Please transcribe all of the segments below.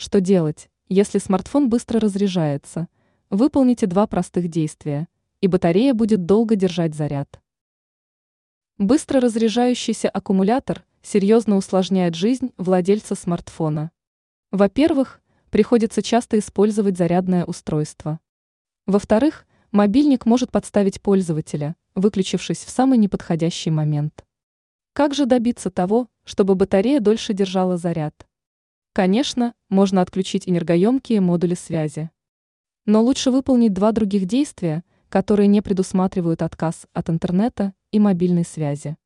Что делать, если смартфон быстро разряжается? Выполните два простых действия, и батарея будет долго держать заряд. Быстро разряжающийся аккумулятор серьезно усложняет жизнь владельца смартфона. Во-первых, приходится часто использовать зарядное устройство. Во-вторых, мобильник может подставить пользователя, выключившись в самый неподходящий момент. Как же добиться того, чтобы батарея дольше держала заряд? Конечно, можно отключить энергоемкие модули связи. Но лучше выполнить два других действия, которые не предусматривают отказ от интернета и мобильной связи.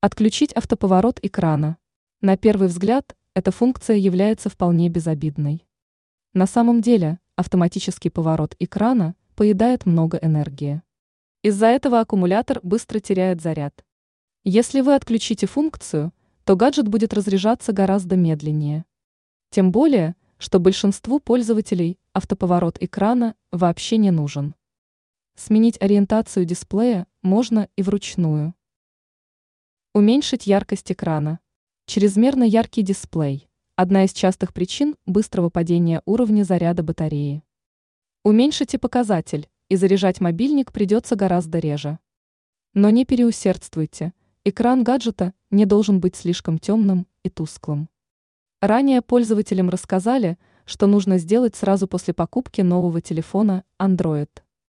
Отключить автоповорот экрана. На первый взгляд, эта функция является вполне безобидной. На самом деле, автоматический поворот экрана поедает много энергии. Из-за этого аккумулятор быстро теряет заряд. Если вы отключите функцию, то гаджет будет разряжаться гораздо медленнее. Тем более, что большинству пользователей автоповорот экрана вообще не нужен. Сменить ориентацию дисплея можно и вручную. Уменьшить яркость экрана. Чрезмерно яркий дисплей – одна из частых причин быстрого падения уровня заряда батареи. Уменьшите показатель, и заряжать мобильник придется гораздо реже. Но не переусердствуйте – Экран гаджета не должен быть слишком темным и тусклым. Ранее пользователям рассказали, что нужно сделать сразу после покупки нового телефона Android.